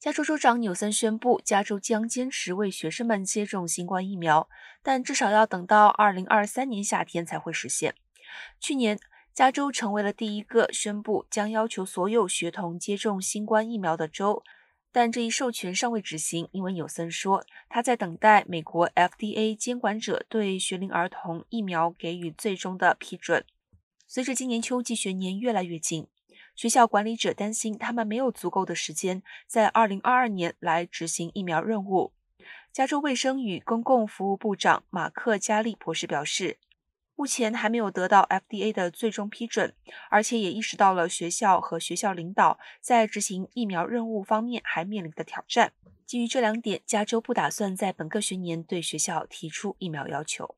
加州州长纽森宣布，加州将坚持为学生们接种新冠疫苗，但至少要等到2023年夏天才会实现。去年，加州成为了第一个宣布将要求所有学童接种新冠疫苗的州，但这一授权尚未执行，因为纽森说他在等待美国 FDA 监管者对学龄儿童疫苗给予最终的批准。随着今年秋季学年越来越近。学校管理者担心，他们没有足够的时间在2022年来执行疫苗任务。加州卫生与公共服务部长马克·加利博士表示，目前还没有得到 FDA 的最终批准，而且也意识到了学校和学校领导在执行疫苗任务方面还面临的挑战。基于这两点，加州不打算在本个学年对学校提出疫苗要求。